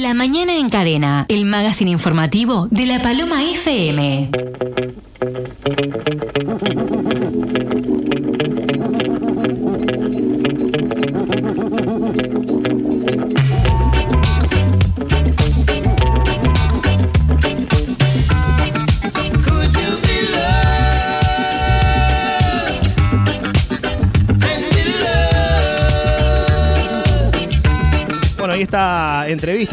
La mañana en cadena, el magazine informativo de la Paloma FM.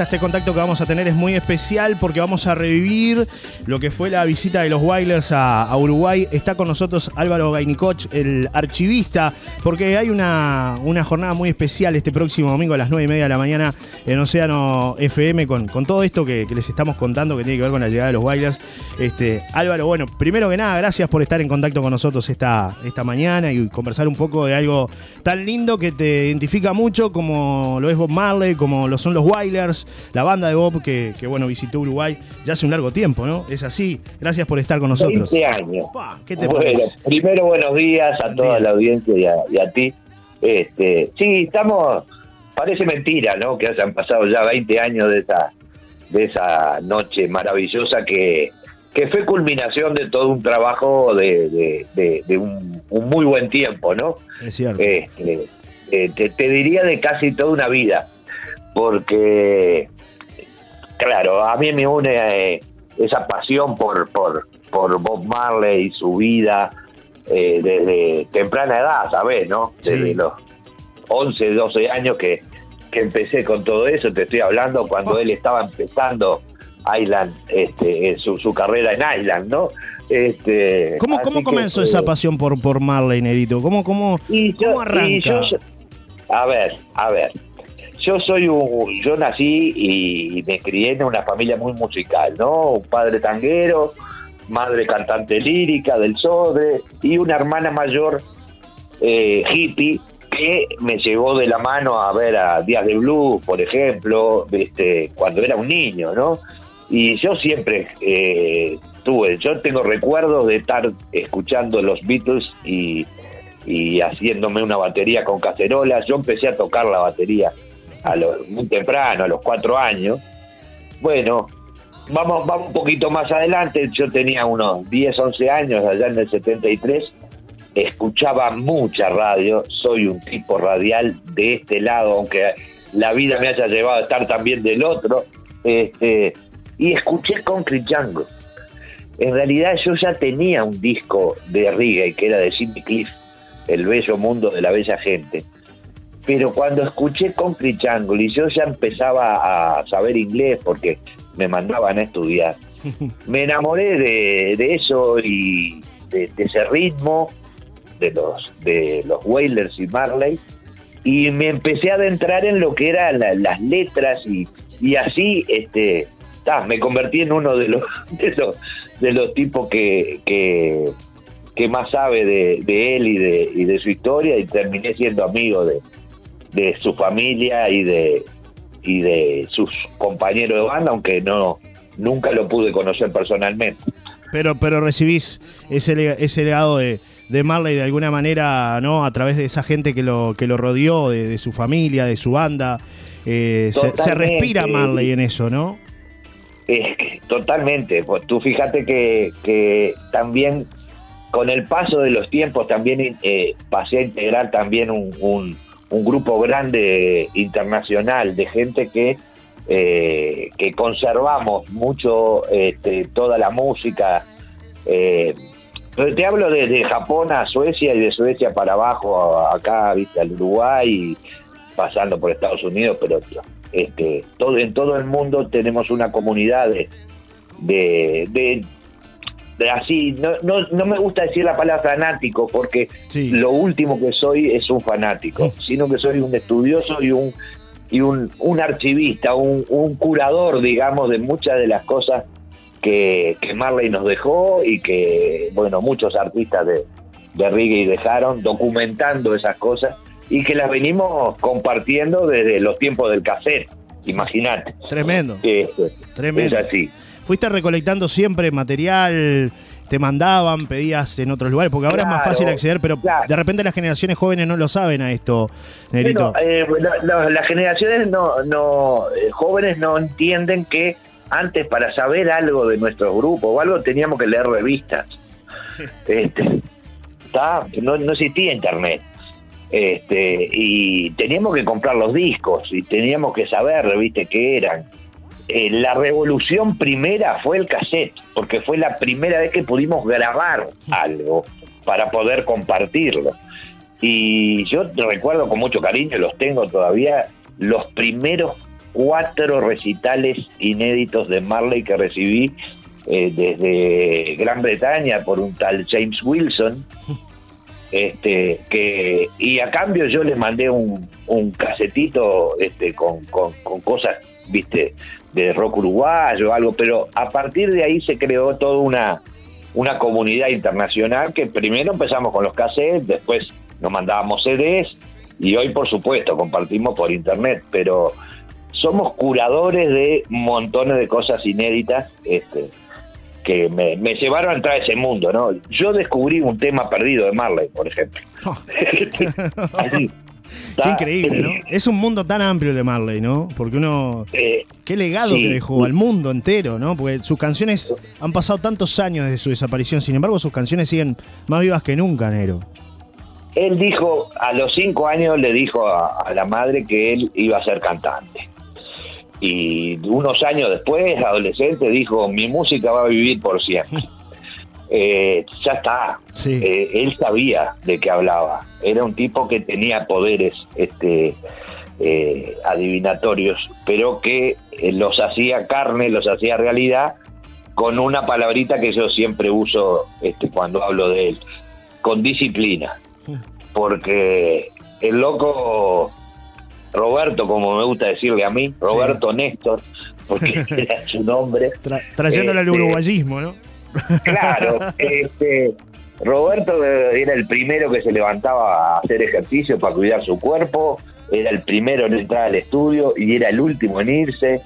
Este contacto que vamos a tener es muy especial porque vamos a revivir lo que fue la visita de los Wailers a, Uruguay. Está con nosotros Álvaro Gainicoch, el archivista, porque hay una, una, jornada muy especial este próximo domingo a las 9 y media de la mañana en Océano FM con, con todo esto que, les estamos contando que tiene que ver con la llegada de los Wailers. Este, Álvaro, bueno, primero que nada, gracias por estar en contacto con nosotros esta, esta mañana y conversar un poco de algo tan lindo que te identifica mucho como lo es Bob Marley, como lo son los Wailers, la banda de Bob que, bueno, visitó Uruguay ya hace un largo tiempo, ¿no? Es así. Gracias por estar con nosotros. 20 años. ¿Qué te bueno, Primero, buenos días a toda la audiencia y a, ti. Este, sí, estamos. Parece mentira, ¿no? Que hayan pasado ya 20 años de esa, de esa noche maravillosa que, que fue culminación de todo un trabajo de, un, muy buen tiempo, ¿no? Es cierto. Este, eh, te, diría de casi toda una vida porque, claro, a mí me une eh, esa pasión por, por, por Bob Marley y su vida eh, desde temprana edad, ¿sabes? ¿no? Desde los 11, 12 años que, que empecé con todo eso, te estoy hablando cuando oh. él estaba empezando Island, este, su, su carrera en Island, ¿no? Este, ¿Cómo, cómo comenzó esa pasión por, por Marley, Nerito? ¿Cómo, cómo, cómo arranca? a ver, a ver yo soy un, yo nací y me crié en una familia muy musical, ¿no? Un padre tanguero, madre cantante lírica del Sodre y una hermana mayor eh, hippie que me llevó de la mano a ver a Díaz de Blues, por ejemplo, este, cuando era un niño, ¿no? Y yo siempre eh, tuve, yo tengo recuerdos de estar escuchando los Beatles y, y haciéndome una batería con cacerolas. Yo empecé a tocar la batería a muy temprano, a los cuatro años. Bueno, vamos, vamos un poquito más adelante, yo tenía unos 10, 11 años, allá en el 73, escuchaba mucha radio, soy un tipo radial de este lado, aunque la vida me haya llevado a estar también del otro, este, y escuché Concrete Jungle. En realidad yo ya tenía un disco de reggae que era de Sidney Cliff, El bello mundo de la bella gente pero cuando escuché Concrete Jungle y yo ya empezaba a saber inglés porque me mandaban a estudiar, me enamoré de, eso y de, ese ritmo de los de los Wailers y Marley y me empecé a adentrar en lo que eran las letras y, y así este me convertí en uno de los de los, de los tipos que, que, más sabe de, de él y de, y de su historia y terminé siendo amigo de, de su familia y de y de sus compañeros de banda, aunque no nunca lo pude conocer personalmente. Pero pero recibís ese ese legado de, de Marley de alguna manera, ¿no? A través de esa gente que lo que lo rodeó, de, su familia, de su banda. Eh, se, respira Marley en eso, ¿no? totalmente. Pues tú fíjate que, que también con el paso de los tiempos también eh, pasé a integrar también un un grupo grande internacional de gente que, eh, que conservamos mucho este, toda la música. Eh, te hablo desde Japón a Suecia y de Suecia para abajo, acá, viste, al Uruguay, pasando por Estados Unidos, pero este, todo, en todo el mundo tenemos una comunidad de, de así, no, no, no, me gusta decir la palabra fanático porque lo último que soy es un fanático, sino que soy un estudioso y un y un, un archivista, un, un, curador, digamos, de muchas de las cosas que, que, Marley nos dejó y que, bueno, muchos artistas de, de reggae dejaron documentando esas cosas y que las venimos compartiendo desde los tiempos del cassette, imagínate. Tremendo. Tremendo. Es así fuiste recolectando siempre material te mandaban, pedías en otros lugares, porque ahora es más fácil acceder, pero claro. de repente las generaciones jóvenes no lo saben a esto, Negrito. Bueno, eh, la- la- las generaciones no, no eh, jóvenes no entienden que antes para saber algo de nuestro grupo o algo teníamos que leer revistas. Este, no, no existía internet. Este, y teníamos que comprar los discos y teníamos que saber, viste, qué eran. Eh, la revolución primera fue el cassette, porque fue la primera vez que pudimos grabar algo para poder compartirlo. Y yo recuerdo con mucho cariño, los tengo todavía, los primeros cuatro recitales inéditos de Marley que recibí eh, desde Gran Bretaña por un tal James Wilson. Este, que, y a cambio yo le mandé un, un casetito este, con, con, con cosas, viste, de rock uruguayo algo, pero a partir de ahí se creó toda una, una comunidad internacional que primero empezamos con los cassettes, después nos mandábamos CDs y hoy por supuesto compartimos por internet, pero somos curadores de montones de cosas inéditas este, que me, me llevaron a entrar a ese mundo, ¿no? Yo descubrí un tema perdido de Marley, por ejemplo. Oh, Así. qué increíble, ¿no? Es un mundo tan amplio de Marley, ¿no? Porque uno... Eh, Qué legado Sí. que dejó al mundo entero, ¿no? Porque sus canciones han pasado tantos años desde su desaparición, sin embargo sus canciones siguen más vivas que nunca, Negro. él dijo, a los cinco años le dijo a, a la madre que él iba a ser cantante. Y unos años después, adolescente, dijo, mi música va a vivir por siempre. Eh, ya está. Sí. Eh, él sabía de qué hablaba. Era un tipo que tenía poderes este, eh, adivinatorios, pero que los hacía carne, los hacía realidad con una palabrita que yo siempre uso este, cuando hablo de él, con disciplina. Porque el loco Roberto, como me gusta decirle a mí, Roberto Néstor, porque era su nombre, Tra- trayéndole al Este, uruguayismo, ¿no? Claro, este, Roberto era el primero que se levantaba a hacer ejercicio para cuidar su cuerpo, era el primero en entrar al estudio y era el último en irse,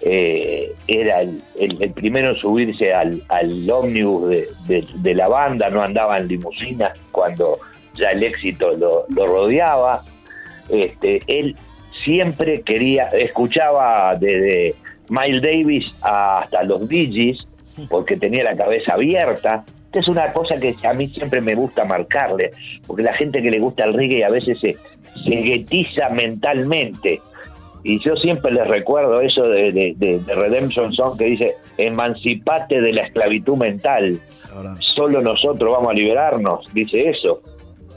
eh, era el, el- el primero en subirse al, al ómnibus de, de- de la banda, no andaba en limusina cuando ya el éxito lo, lo rodeaba. Este, él siempre quería, escuchaba desde Miles Davis hasta los Gees, porque tenía la cabeza abierta. Esta es una cosa que a mí siempre me gusta marcarle, porque la gente que le gusta el reggae a veces se, se guetiza mentalmente. Y yo siempre les recuerdo eso de, de- de- de Redemption Song que dice, emancipate de la esclavitud mental, Ahora, solo nosotros vamos a liberarnos, dice eso,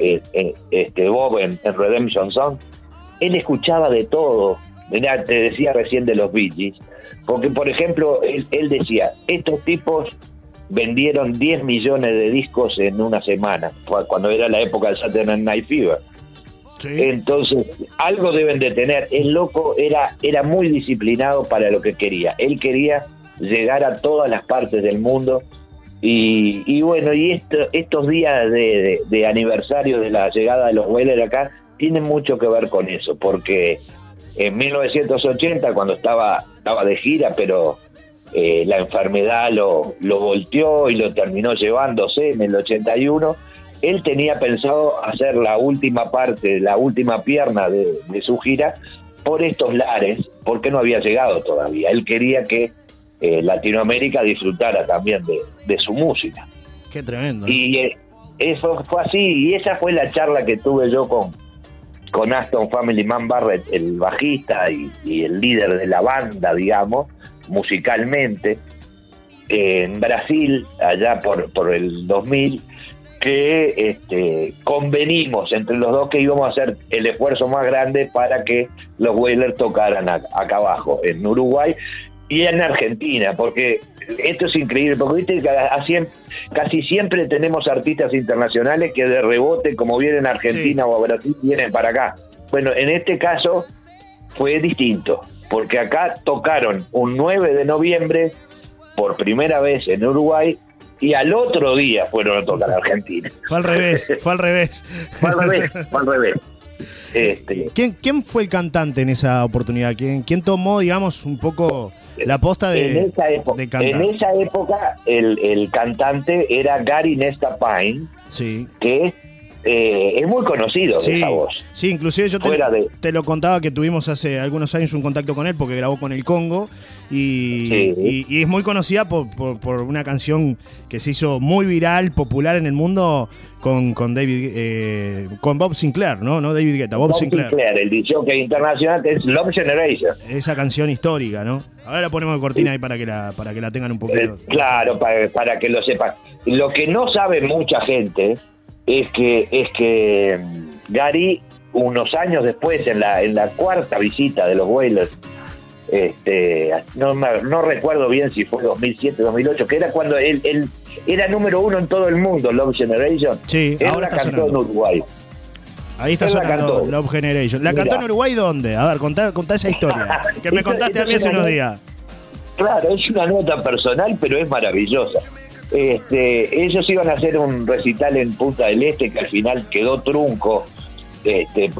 eh, eh, este Bob en, en Redemption Song. Él escuchaba de todo, Mirá, te decía recién de los Bee Gees, porque por ejemplo, él, él decía, estos tipos vendieron 10 millones de discos en una semana, cuando era la época del Saturday Night Fever. sí. Entonces, algo deben de tener. El loco era, era muy disciplinado para lo que quería. Él quería llegar a todas las partes del mundo. Y, y bueno, y esto, estos días de, de- aniversario de la llegada de los Weller acá tienen mucho que ver con eso, porque en 1980, cuando estaba, estaba de gira, pero eh, la enfermedad lo, lo volteó y lo terminó llevándose en el 81, él tenía pensado hacer la última parte, la última pierna de, de su gira por estos lares, porque no había llegado todavía. Él quería que eh, Latinoamérica disfrutara también de, de su música. Qué tremendo. ¿no? Y eh, eso fue así, y esa fue la charla que tuve yo con, con Aston Family Man Barrett, el bajista y, y el líder de la banda, digamos, musicalmente, en Brasil, allá por, por el 2000, que este, convenimos entre los dos que íbamos a hacer el esfuerzo más grande para que los Wailers tocaran a- acá abajo, en Uruguay y en Argentina, porque esto es increíble, porque viste que así casi siempre tenemos artistas internacionales que de rebote, como vienen a Argentina o a Brasil, vienen para acá. Bueno, en este caso fue distinto, porque acá tocaron un 9 de noviembre por primera vez en Uruguay y al otro día fueron a tocar a Argentina. Fue al revés, fue al revés. Fue al revés, fue al revés. Este, ¿Quién, quién fue el cantante en esa oportunidad? ¿Quién, quién tomó, digamos, un poco La posta de, en esa época. En esa época el, el cantante era Gary Nesta Pine, Sí. que eh, es muy conocido de Sí, esa voz. sí, inclusive yo te, Fuera de- te lo contaba que tuvimos hace algunos años un contacto con él porque grabó con el Congo y, Sí. y- y es muy conocida por, por- por una canción que se hizo muy viral, popular en el mundo con, con David, eh, con Bob Sinclair, ¿no? No David Guetta, Bob, Bob Sinclair. Sinclair, el DJ internacional que es Love Generation. Esa canción histórica, ¿no? Ahora la ponemos de cortina ahí para que la, para que la tengan un Eh, poquito. claro, para, para que lo sepan. Lo que no sabe mucha gente es que es que mm, Gary unos años después en la en la cuarta visita de los Whalers este no, no recuerdo bien si fue 2007 2008 que era cuando él, él era número uno en todo el mundo Love Generation Sí, él ahora la cantó en sonando. Uruguay Ahí está sonando. Love Generation. ¿La Mira. cantó en Uruguay dónde? A ver, contá, contá esa historia. Que me contaste a mí hace unos días. Claro, es una nota personal, pero es maravillosa. Este, ellos iban a hacer un recital en Punta del Este que al final quedó trunco. Este,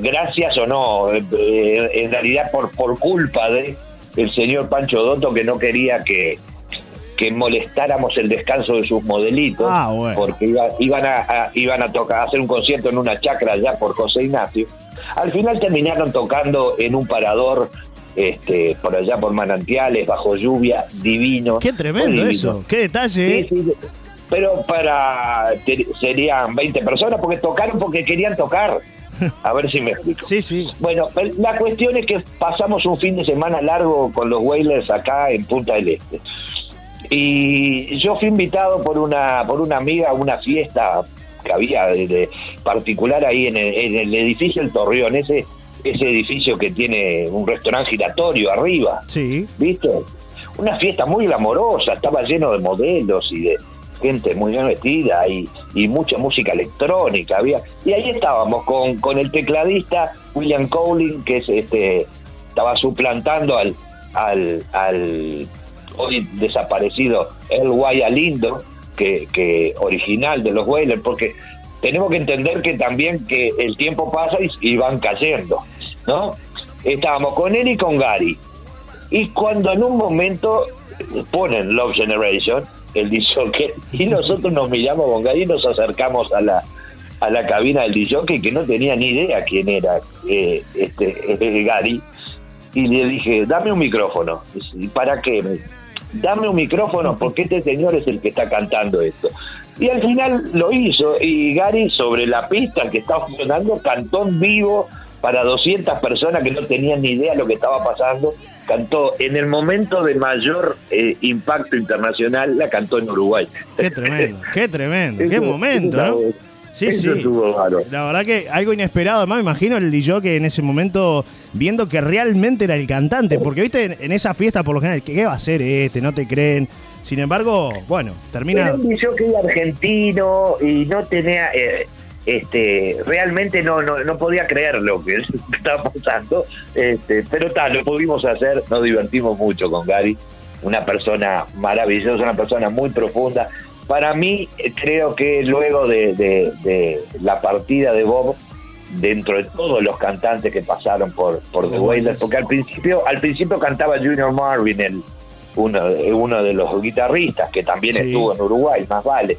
gracias o no, eh, en realidad por, por culpa de el señor Pancho Dotto que no quería que, que molestáramos el descanso de sus modelitos, Ah, bueno. porque iba- iban a, a- iban a tocar, a hacer un concierto en una chacra allá por José Ignacio. Al final terminaron tocando en un parador este, por allá por manantiales, bajo lluvia, divino. Qué tremendo divino. eso. Qué detalle. ¿eh? Sí, sí, pero para te- serían 20 personas porque tocaron porque querían tocar. A ver si me explico. Sí, sí. Bueno, la cuestión es que pasamos un fin de semana largo con los Whalers acá en Punta del Este. Y yo fui invitado por una por una amiga a una fiesta que había de, de particular ahí en el, en el edificio El Torreón, ese ese edificio que tiene un restaurante giratorio arriba. Sí. ¿viste? Una fiesta muy glamorosa, estaba lleno de modelos y de gente muy bien vestida y, y mucha música electrónica había. Y ahí estábamos con, con el tecladista William Cowling, que es este estaba suplantando al, al, al hoy desaparecido El Lindo, que, que original de los Whalers, porque tenemos que entender que también que el tiempo pasa y, van cayendo, ¿no? Estábamos con él y con Gary. Y cuando en un momento ponen Love Generation, el disjockey, y nosotros nos miramos con Gary y nos acercamos a la a la cabina del disjockey que no tenía ni idea quién era eh, este Gary y le dije, dame un micrófono. ¿Y para qué? Dame un micrófono porque este señor es el que está cantando esto. Y al final lo hizo y Gary sobre la pista que estaba funcionando cantó en vivo para 200 personas que no tenían ni idea de lo que estaba pasando. Cantó en el momento de mayor eh, impacto internacional, la cantó en Uruguay. Qué tremendo. Qué tremendo. Qué momento, ¿no? Sí, eso sí. estuvo bárbaro. La verdad que algo inesperado. Además, me imagino el DJ que en ese momento viendo que realmente era el cantante. Porque, viste, en, en esa fiesta, por lo general, ¿qué, va a hacer este? No te creen. Sin embargo, bueno, termina. Era un que argentino y no tenía, eh, este, realmente no, no, no podía creer lo que estaba pasando, este, pero tal, lo pudimos hacer, nos divertimos mucho con Gary, una persona maravillosa, una persona muy profunda. Para mí, creo que luego de, de- de la partida de Bob, dentro de todos los cantantes que pasaron por, por The Wailers, porque al principio, al principio cantaba Junior Marvin, el, uno, uno de los guitarristas que también Sí. estuvo en Uruguay, más vale.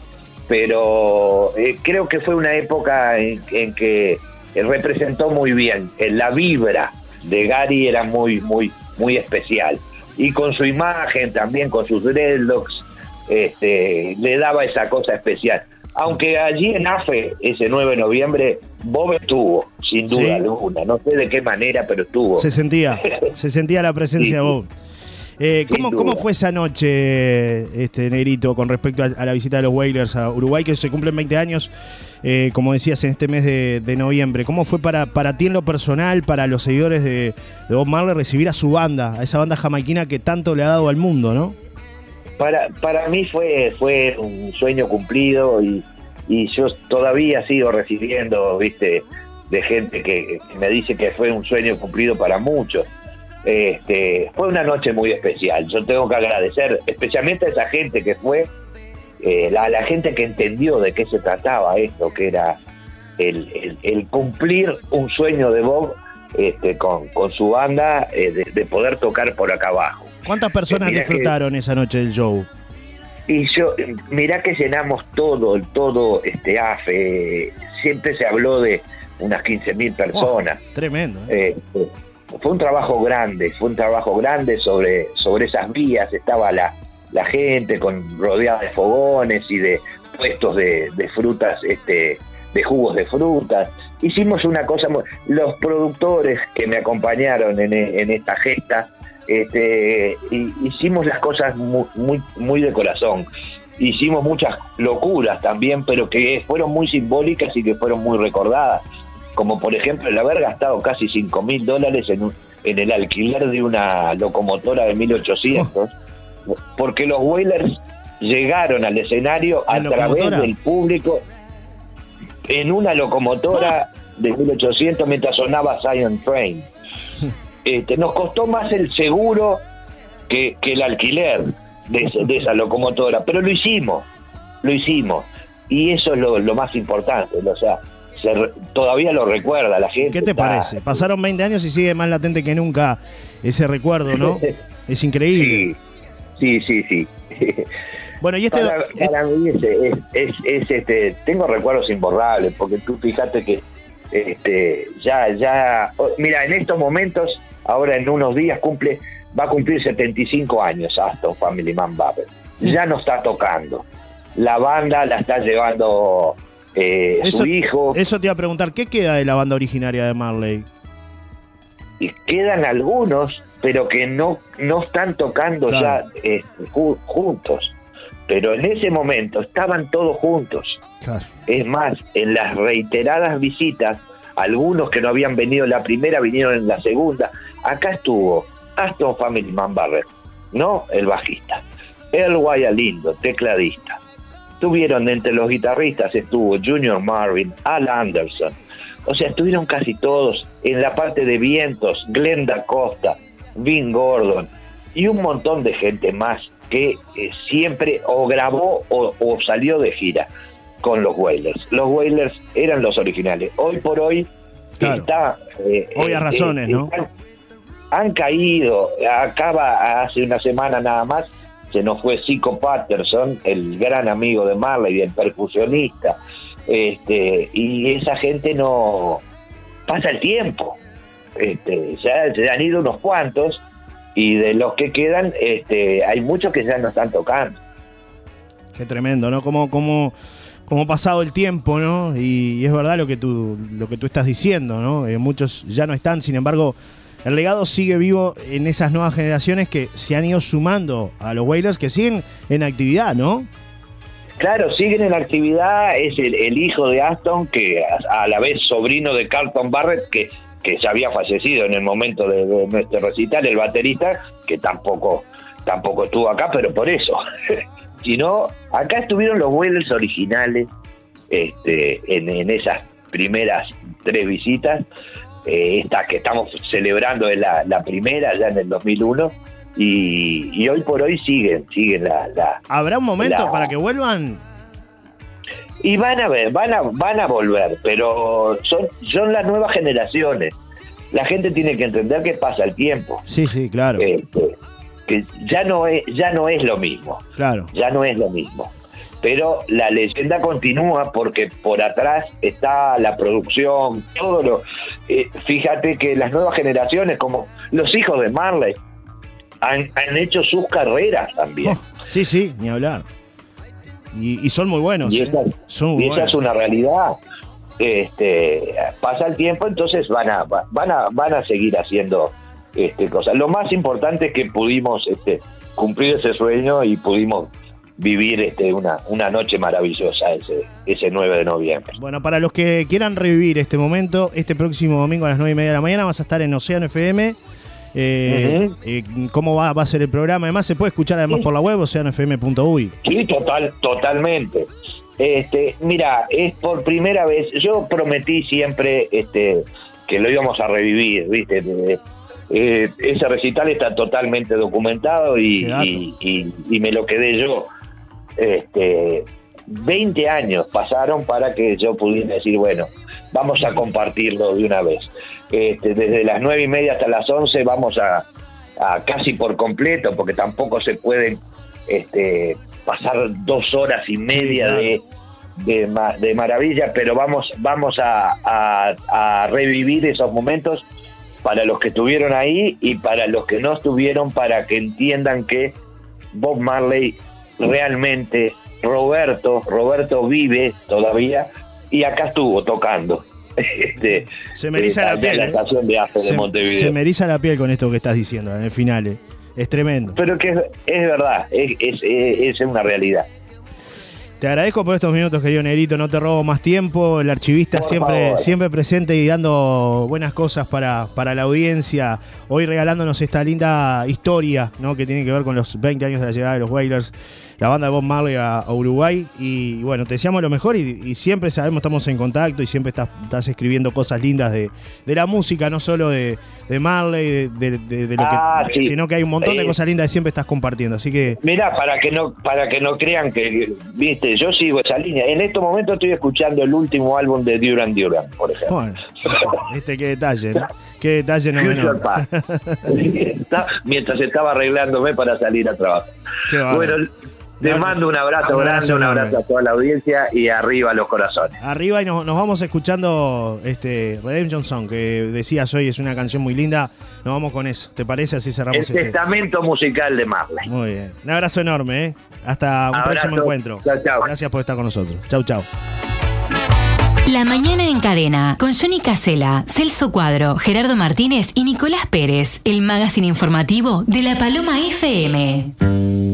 Pero eh, creo que fue una época en, en que representó muy bien. la vibra de Gary era muy, muy, muy especial. Y con su imagen, también con sus dreadlocks, este, le daba esa cosa especial. Aunque allí en AFE, ese 9 de noviembre, Bob estuvo, sin duda Sí. alguna. No sé de qué manera, pero estuvo. Se sentía, se sentía la presencia de Sí. Bob. Eh, ¿cómo. ¿Cómo fue esa noche, este Negrito, con respecto a, a la visita de los Whalers a Uruguay, que se cumplen 20 años, eh, como decías, en este mes de, de noviembre? ¿Cómo fue para, para ti en lo personal, para los seguidores de, de Bob Marley, recibir a su banda, a esa banda jamaiquina que tanto le ha dado al mundo, no? Para, para mí fue, fue un sueño cumplido y, y yo todavía sigo recibiendo, viste, de gente que, me dice que fue un sueño cumplido para muchos. Este, fue una noche muy especial. Yo tengo que agradecer, especialmente a esa gente que fue, eh, la, la gente que entendió de qué se trataba esto, que era el, el- cumplir un sueño de Bob este, con, con su banda, eh, de poder tocar por acá abajo. ¿Cuántas personas disfrutaron esa noche del show? Y yo, mirá que llenamos todo, todo este AFE. Siempre se habló de unas 15.000 personas. tremendo. ¿eh? Eh, fue un trabajo grande, fue un trabajo grande sobre, sobre esas vías. Estaba la, la gente con rodeada de fogones y de puestos de, de frutas, este, de jugos de frutas. Hicimos una cosa, los productores que me acompañaron en, en esta gesta, este, hicimos las cosas muy, muy, de corazón. Hicimos muchas locuras también, pero que fueron muy simbólicas y que fueron muy recordadas. Como por ejemplo el haber gastado casi 5 mil dólares en, en el alquiler de una locomotora de 1800, porque los Whalers llegaron al escenario a través del público en una locomotora de 1800 mientras sonaba Zion Train. Este, nos costó más el seguro que, el alquiler de, esa locomotora, pero lo hicimos, lo hicimos. Y eso es lo, más importante, o sea, todavía lo recuerda la gente. ¿Qué te parece? Pasaron 20 años y sigue más latente que nunca ese recuerdo, ¿no? es increíble. Sí, sí, sí. Bueno, y este... Para, mí es, este, tengo recuerdos imborrables, porque tú fíjate que este, ya, ya, mira, en estos momentos ahora en unos días cumple, va a cumplir 75 años Aston Family Man Babel. Ya no está tocando. La banda la está llevando eh, su hijo. Eso te iba a preguntar, ¿qué queda de la banda originaria de Marley? Y quedan algunos, pero que no, no están tocando ya eh, juntos. Pero en ese momento estaban todos juntos. Es más, en las reiteradas visitas, algunos que no habían venido en la primera vinieron en la segunda acá estuvo Aston Family Man Barrett, no el bajista, El Lindo, tecladista. Tuvieron entre los guitarristas estuvo Junior Marvin, Al Anderson. O sea, estuvieron casi todos en la parte de vientos, Glenda Costa, Vin Gordon y un montón de gente más que eh, siempre o grabó o, salió de gira con los Wailers. Los Wailers eran los originales. Hoy por hoy está... Eh, Obvias eh, razones, ¿no? Han caído. Acaba hace una semana nada más, se nos fue Zico Patterson, el gran amigo de Marley, el percusionista. Este, y esa gente no pasa el tiempo. Este, ya se han ido unos cuantos y de los que quedan este, hay muchos que ya no están tocando. Qué tremendo, ¿no? Como, como, como pasado el tiempo, ¿no? Y, es verdad lo que tú, lo que tú estás diciendo, ¿no? Eh, muchos ya no están, sin embargo, el legado sigue vivo en esas nuevas generaciones que se han ido sumando a los Whalers, que siguen en actividad, ¿no? Claro, siguen en actividad, es el, hijo de Aston, que a, la vez sobrino de Carlton Barrett, que, que ya había fallecido en el momento de, nuestro recital, el baterista, que tampoco, tampoco estuvo acá, pero por eso. sino acá estuvieron los Whalers originales este, en esas primeras tres visitas eh, esta que estamos celebrando es la, primera ya en el 2001 y, hoy por hoy siguen, siguen la... ¿Habrá un momento para que vuelvan? Y van a ver, van a, van a volver, pero son, son las nuevas generaciones. La gente tiene que entender que pasa el tiempo. Sí, sí, claro. Este, que ya no es, ya no es lo mismo. Claro. Ya no es lo mismo pero la leyenda continúa porque por atrás está la producción, todo lo... Eh, fíjate que las nuevas generaciones, como los hijos de Marley, han, hecho sus carreras también. Oh, sí, sí, ni hablar. Y, son muy buenos. Y esa, es una realidad. Este, pasa el tiempo, entonces van a, van a, van a seguir haciendo este, cosas. Lo más importante es que pudimos este, cumplir ese sueño y pudimos vivir este, una, una noche maravillosa ese, ese 9 de noviembre. Bueno, para los que quieran revivir este momento, este próximo domingo a las 9 y media de la mañana vas a estar en Océano FM. Eh, eh, ¿Cómo va, va, a ser el programa? Además, se puede escuchar además por la web oceanofm.uy. Sí, total, totalmente. Este, mira, es por primera vez, yo prometí siempre este, que lo íbamos a revivir, ¿viste? Eh, ese recital está totalmente documentado y, y, me lo quedé yo este, 20 años pasaron para que yo pudiera decir, bueno, vamos a compartirlo de una vez. Este, desde las nueve y media hasta las 11 vamos a, a casi por completo, porque tampoco se pueden este, pasar dos horas y media de, de, de, maravilla, pero vamos, vamos a, a, revivir esos momentos para los que estuvieron ahí y para los que no estuvieron, para que entiendan que Bob Marley realmente, Roberto, Roberto vive todavía y acá estuvo tocando. Este, se me eriza la piel. La ¿eh? estación de AFE de Montevideo. Se me eriza la piel con esto que estás diciendo en el final. ¿eh? Es tremendo. Pero que es, es verdad, es, es, es, una realidad. Te agradezco por estos minutos, querido Negrito. No te robo más tiempo. El archivista siempre, siempre presente y dando buenas cosas para, para la audiencia. Hoy regalándonos esta linda historia ¿no? que tiene que ver con los 20 años de la llegada de los Wailers la banda de Bob Marley a, Uruguay. Y bueno, te deseamos lo mejor y, siempre sabemos, estamos en contacto y siempre estás, escribiendo cosas lindas de, la música, no solo de, Marley, de, lo que, ah, sino que hay un montón de cosas lindas que siempre estás compartiendo. Así que. Mira, para que no, para que no crean que, viste, yo sigo esa línea. En estos momentos estoy escuchando el último álbum de Duran Duran, por ejemplo. Bueno, este qué detalle. Qué detalle no menor. Mientras estaba arreglándome para salir a trabajar. Bueno, te mando un abrazo, grande, un abrazo a toda la audiencia y arriba los corazones. Arriba y nos, vamos escuchando este Redemption Song, que decías hoy es una canción muy linda. Nos vamos con eso. ¿Te parece? Así cerramos El este testamento musical de Marley. Muy bien. Un abrazo enorme, ¿eh? Hasta un próximo encuentro. Chao, chao. Gracias por estar con nosotros. Chau, chau. La mañana en cadena con Johnny Casela, Celso Cuadro, Gerardo Martínez y Nicolás Pérez, el magazine informativo de la Paloma FM.